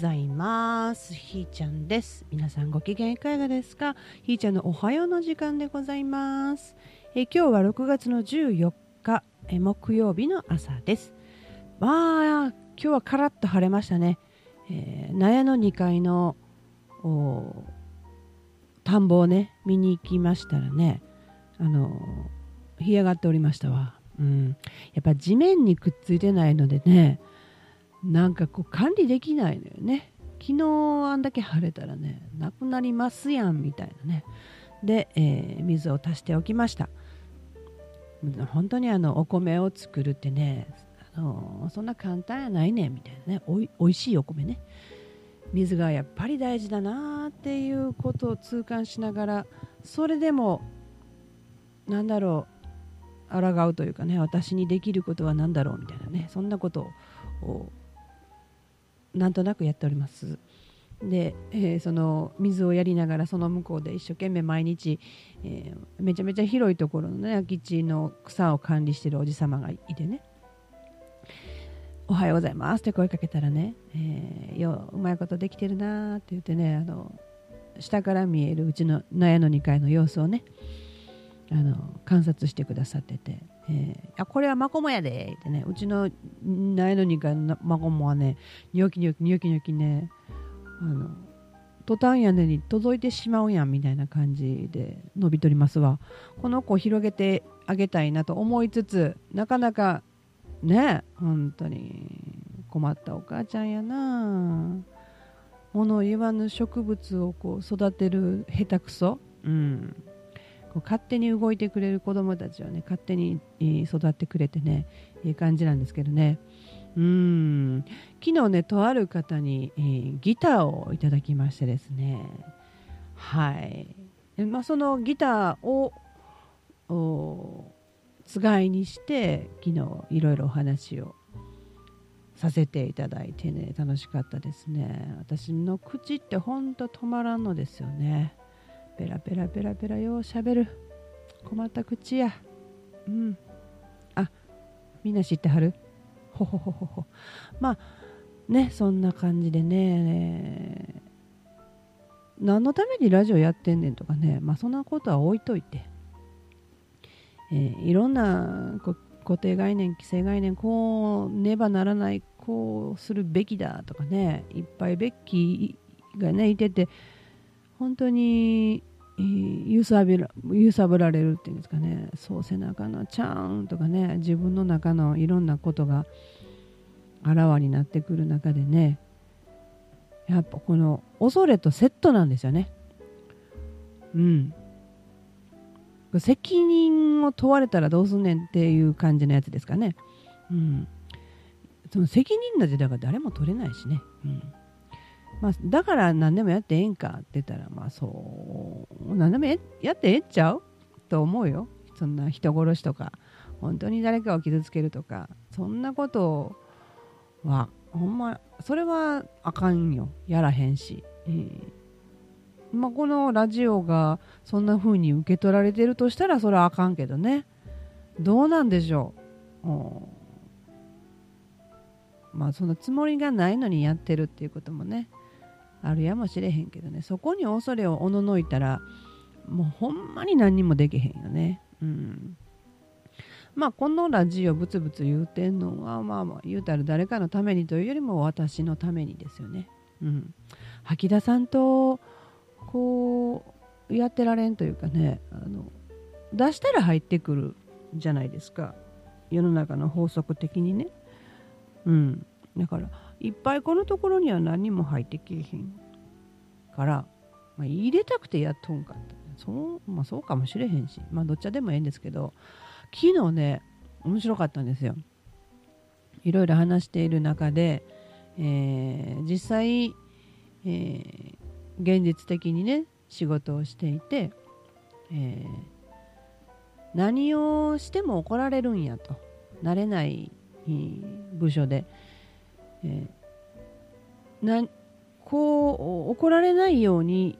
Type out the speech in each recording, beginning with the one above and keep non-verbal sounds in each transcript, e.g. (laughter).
ざいます。ひーちゃんです。皆さんご機嫌いかがですか？ひーちゃんのおはようの時間でございます。え今日は6月の14日え木曜日の朝です。まあ今日はカラッと晴れましたね、えー、納屋の2階の田んぼをね見に行きましたらねあの干上がっておりましたわ、うん、やっぱ地面にくっついてないのでねなんかこう管理できないのよね。昨日あんだけ晴れたらねなくなりますやんみたいなね。で、えー、水を足しておきました。本当にあのお米を作るってねあのそんな簡単やないねみたいなね。おいおいしいお米ね。水がやっぱり大事だなっていうことを痛感しながらそれでもなんだろう抗うというかね私にできることは何だろうみたいなね。そんなことをなんとなくやっております。で、えー、その水をやりながらその向こうで一生懸命毎日、えー、めちゃめちゃ広いところのね空き地の草を管理してるおじ様がいてねおはようございますって声かけたらね、えー、ようまいことできてるなって言ってねあの下から見えるうちの納屋の2階の様子をねあの観察してくださってて。えー、あこれはマコモやでってね。うちの苗の2階のマコモはねニョキニョキニョキニョキねあのトタン屋根に届いてしまうやんみたいな感じで伸びとりますわ。この子を広げてあげたいなと思いつつなかなかね本当に困ったお母ちゃんやな。物言わぬ植物をこう育てる下手くそ。うん。こう勝手に動いてくれる子供たちはね勝手に育ってくれてねいい感じなんですけどね。うん。昨日ねとある方に、えー、ギターをいただきましてですね。はい。まあ、そのギターをつがいにして昨日いろいろお話をさせていただいてね楽しかったですね。私の口ってほんと止まらんのですよね。ペラペラペラペラようしゃべる。困った口や。うん。あみんな知ってはる？ほほほほほ。まあねそんな感じでね。何のためにラジオやってんねんとかね。まあそんなことは置いといて、えー、いろんな固定概念既成概念こうねばならないこうするべきだとかね。いっぱいべきがねいてて本当に揺さぶら揺さぶられるっていうんですかね。そう背中のちゃーんとかね自分の中のいろんなことがあらわになってくる中でね。やっぱこの恐れとセットなんですよね。うん。責任を問われたらどうすんねんっていう感じのやつですかね。うん。その責任なんてだから誰も取れないしね。うん。まあ、だから何でもやってええんかって言ったら、まあそう、何でもやってええっちゃう？と思うよ。そんな人殺しとか、本当に誰かを傷つけるとか、そんなことは、ほんま、それはあかんよ。やらへんし。えーまあ、このラジオがそんな風に受け取られてるとしたらそれはあかんけどね。どうなんでしょう？まあそのつもりがないのにやってるっていうこともねあるやもしれへんけどね。そこに恐れをおののいたらもうほんまに何にもできへんよね。うん。まあこのラジオブツブツ言うてんのはまあまあ言うたら誰かのためにというよりも私のためにですよね。うん。吐き出さんとこうやってられんというかねあの出したら入ってくるじゃないですか。世の中の法則的にね。うん。だからいっぱいこのところには何も入ってけえへん。から、まあ、入れたくてやっとんかった。そう,、まあ、そうかもしれへんし、まあ、どっちでもええんですけど昨日ね面白かったんですよ。いろいろ話している中で、えー、実際、えー、現実的にね仕事をしていて、えー、何をしても怒られるんやと。慣れない部署で、えー、なこう怒られないように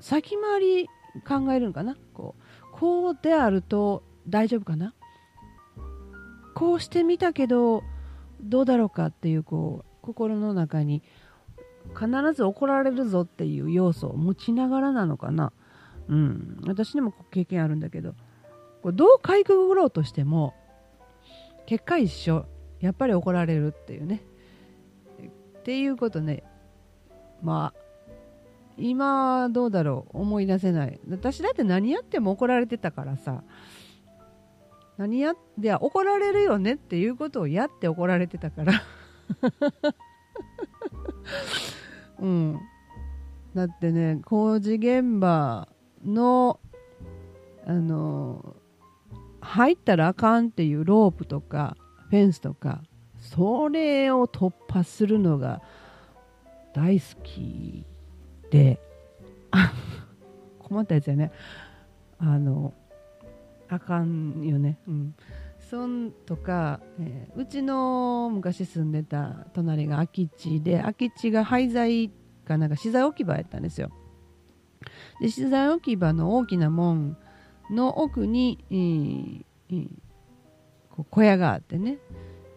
先回り考えるのかな？こうこうであると大丈夫かな？こうしてみたけどどうだろうかっていうこう心の中に必ず怒られるぞっていう要素を持ちながらなのかな、うん、私にも経験あるんだけどこうどうかいくぐろうとしても結果一緒。やっぱり怒られるっていうね。っていうことね。まあ今どうだろう。思い出せない。私だって何やっても怒られてたからさ。何やって怒られるよねっていうことをやって怒られてたから。(laughs) うん。だってね工事現場のあの入ったらあかんっていうロープとかフェンスとかそれを突破するのが大好きで (laughs) 困ったやつやね。あのあかんよね。うん。そんとか、えー、うちの昔住んでた隣が空き地で空き地が廃材かなんか資材置き場やったんですよ。で資材置き場の大きな門の奥に、えーえー、こう小屋があってね。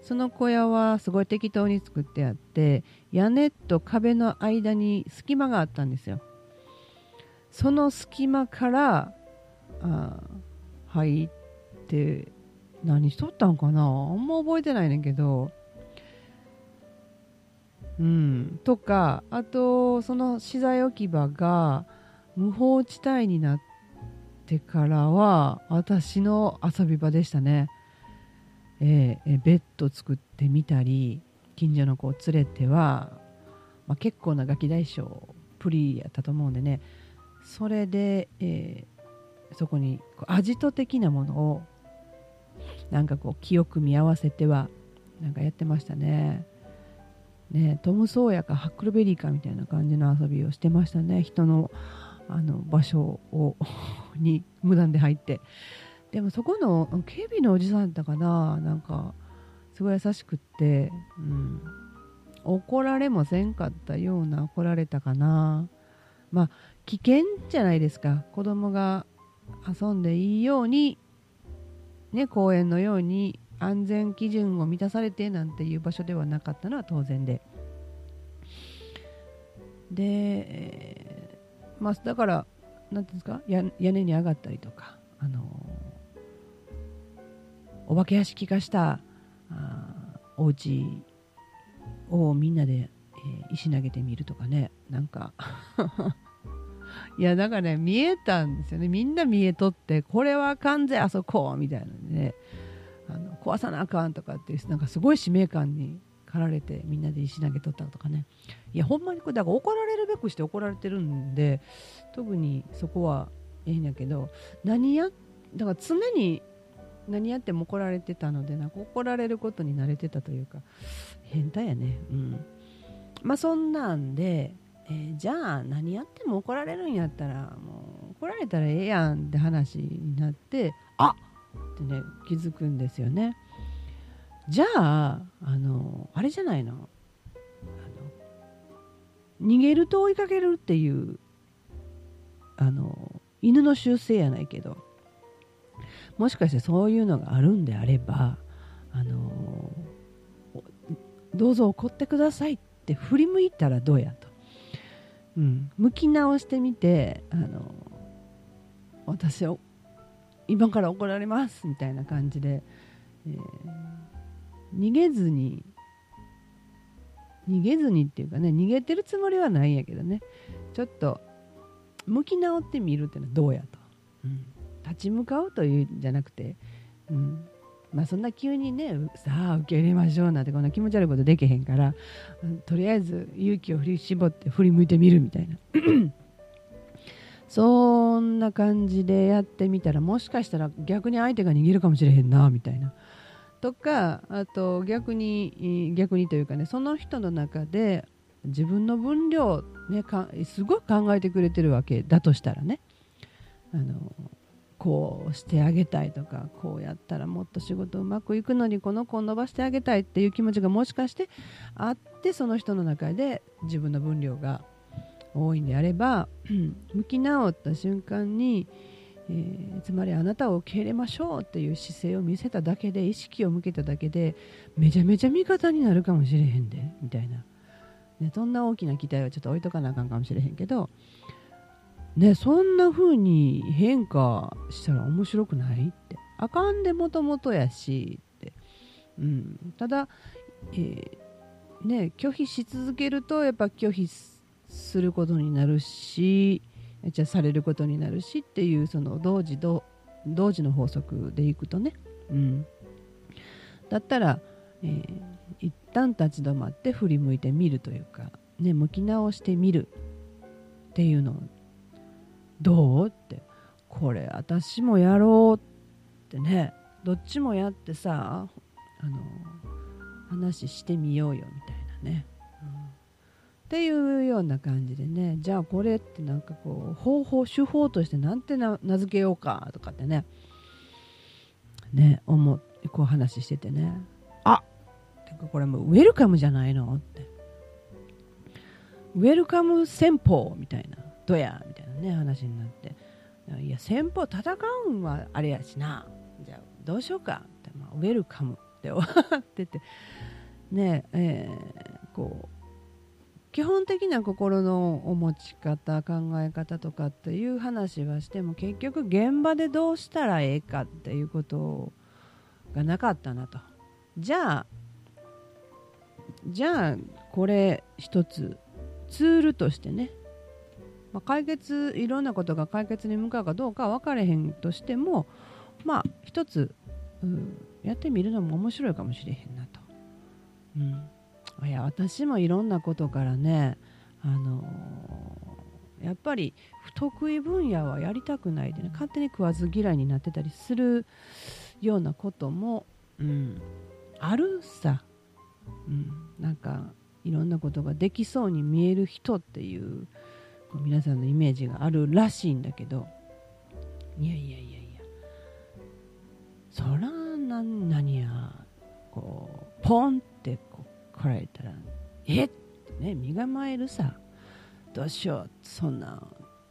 その小屋はすごい適当に作ってあって屋根と壁の間に隙間があったんですよ。その隙間からあ入って何しとったんかな？あんま覚えてないねんけど。うん。とかあとその資材置き場が無法地帯になってからは私の遊び場でしたね。えー、ベッド作ってみたり近所の子を連れては、まあ、結構なガキ大将プリやったと思うんでね。それで、えー、そこにアジト的なものをなんかこう記憶見合わせてはなんかやってましたね。ねトム・ソーヤかハックルベリーかみたいな感じの遊びをしてましたね。人のあの場所をに無断で入って。でもそこの警備のおじさんだったかななんかすごい優しくって、うん、怒られもせんかったような怒られたかな。まあ危険じゃないですか。子供が遊んでいいようにね公園のように安全基準を満たされてなんていう場所ではなかったのは当然で。で、まあ、だから何ていうんですか屋根に上がったりとかあのお化け屋敷化したあお家をみんなで、えー、石投げてみるとかねなんか (laughs) いやだかね見えたんですよね。みんな見えとってこれは完全あそこみたいなねあの壊さなあかんとかってなんかすごい使命感に駆られてみんなで石投げとったとかね。いやほんまにこれだから怒られるべくして怒られてるんで特にそこはええんやけど何やだから常に何やっても怒られてたのでなんか怒られることに慣れてたというか変態やね。うん。まあそんなんで、えー、じゃあ何やっても怒られるんやったらもう怒られたらええやんって話になってあってね気づくんですよね。じゃああのあれじゃないの？の逃げると追いかけるっていうあの犬の習性やないけどもしかしてそういうのがあるんであれば、あのどうぞ怒ってくださいって振り向いたらどうやと、うん、向き直してみて、あの私は今から怒られますみたいな感じで、えー、逃げずに逃げずにっていうかね逃げてるつもりはないんやけどね。ちょっと向き直ってみるっていうのはどうやと、うん。立ち向かうというんじゃなくて、うん。まあ、そんな急にねさあ受け入れましょうなんてこんな気持ち悪いことできへんから、うん、とりあえず勇気を振り絞って振り向いてみるみたいな。(clears throat) そんな感じでやってみたらもしかしたら逆に相手が逃げるかもしれへんなみたいな。とかあと逆に逆にというかねその人の中で自分の分量、ね、かすごい考えてくれてるわけだとしたらねあのこうしてあげたいとかこうやったらもっと仕事うまくいくのにこの子を伸ばしてあげたいっていう気持ちがもしかしてあってその人の中で自分の分量が多いんであれば (clears throat) 向き直った瞬間に、えー、つまりあなたを受け入れましょうっていう姿勢を見せただけで意識を向けただけでめちゃめちゃ味方になるかもしれへんでみたいな、ね、そんな大きな期待はちょっと置いとかなあかんかもしれへんけど、ね、そんな風に変化したら面白くないって。あかんでもともとやしって、うん、ただ、えーね、拒否し続けるとやっぱ拒否することになるしじゃされることになるしっていうその同時同時の法則でいくとね、うん、だったら、えー、一旦立ち止まって振り向いてみるというか、ね、向き直してみるっていうのどうって。これ私もやろうってね。どっちもやってさあの話してみようよみたいなね、っていうような感じでねじゃあこれってなんかこう方法手法としてなんて名付けようかとかってねね思こう話しててね。あてかこれもうウェルカムじゃないのって。ウェルカム戦法みたいなどやみたいなね話になって。いや戦法戦うんはあれやしな。じゃあどうしようかって、まあ、ウェルカムって終わってて。ねえー、こう基本的な心のお持ち方考え方とかっていう話はしても結局現場でどうしたらええかっていうことがなかったなと。じゃあじゃあこれ一つツールとしてね、まあ、解決いろんなことが解決に向かうかどうか分かれへんとしてもまあ一つ、うん、やってみるのも面白いかもしれへんなと。うん、いや私もいろんなことからね、あの、やっぱり不得意分野はやりたくないでね勝手に食わず嫌いになってたりするようなことも、うん、あるさ、うん、なんかいろんなことができそうに見える人っていう皆さんのイメージがあるらしいんだけど。いやいやいやいや。そらなん何やこうポンって来られたらえってね身構えるさ。どうしよう。そんな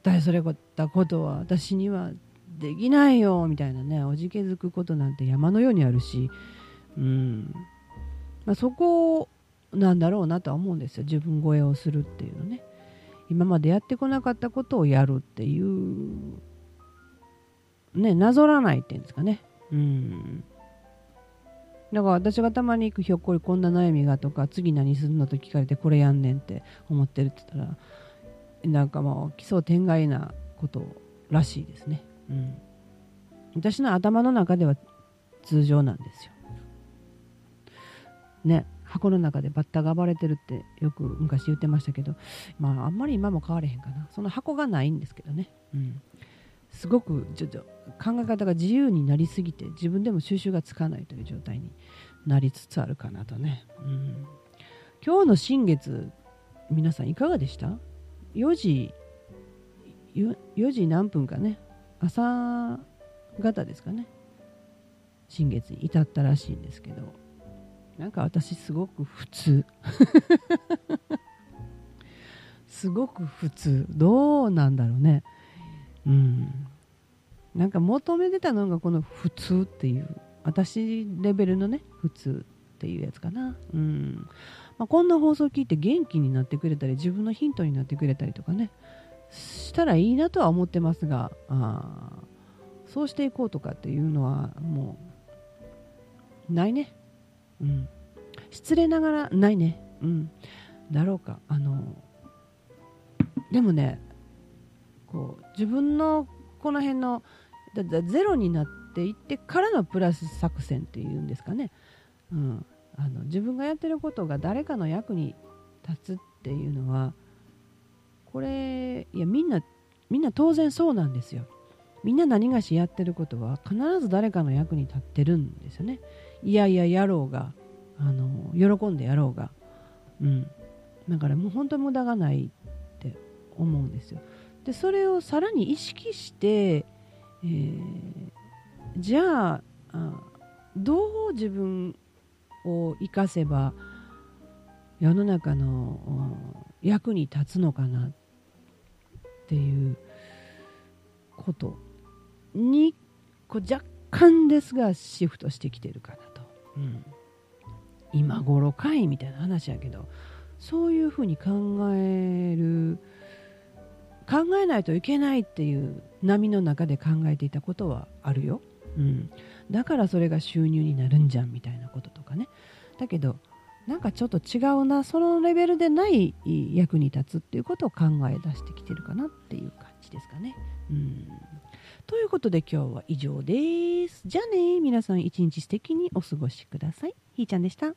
大それたことは私にはできないよ。みたいなねおじけづくことなんて山のようにあるし、うん。まあ、そこなんだろうなとは思うんですよ。自分超えをするっていうのね。今までやってこなかったことをやるっていうねなぞらないっていうんですかね。うん。だから私がたまに行くひょっこりこんな悩みがとか次何するのと聞かれてこれやんねんって思ってるって言ったらなんかもう奇想天外なことらしいですね、うん、私の頭の中では通常なんですよ。ね。箱の中でバッタが暴れてるってよく昔言ってましたけどまああんまり今も変われへんかな。その箱がないんですけどね、うん、すごくちょっと考え方が自由になりすぎて自分でも収集がつかないという状態になりつつあるかなとね、うん、今日の新月皆さんいかがでした？4時4時何分かね。朝方ですかね。新月に至ったらしいんですけど。なんか私すごく普通。(laughs) すごく普通。どうなんだろうね。うん。なんか求めてたのがこの普通っていう私レベルのね普通っていうやつかな。うん、まあ、こんな放送聞いて元気になってくれたり自分のヒントになってくれたりとかねしたらいいなとは思ってますがあそうしていこうとかっていうのはもうないね。うん。失礼ながらないね。うん。だろうか。あのでもねこう。自分のこの辺のだゼロになっていってからのプラス作戦っていうんですかね、うん、あの自分がやってることが誰かの役に立つっていうのはこれいやみんなみんな当然そうなんですよ。みんな何がしやってることは必ず誰かの役に立ってるんですよね。いやいややろうがあの喜んでやろうが。うん。だからもう本当に無駄がないって思うんですよ。でそれをさらに意識して、えー、じゃあどう自分を生かせば世の中の役に立つのかなっていうことにこう若干ですがシフトしてきてるかなと、うん、今頃かいみたいな話やけどそういうふうに考える考えないといけないっていう波の中で考えていたことはあるよ、うん、だからそれが収入になるんじゃんみたいなこととかねだけどなんかちょっと違うなそのレベルでない役に立つっていうことを考え出してきてるかなっていう感じですかね。うんということで今日は以上です。じゃあね皆さん一日素敵にお過ごしください。ひーちゃんでした。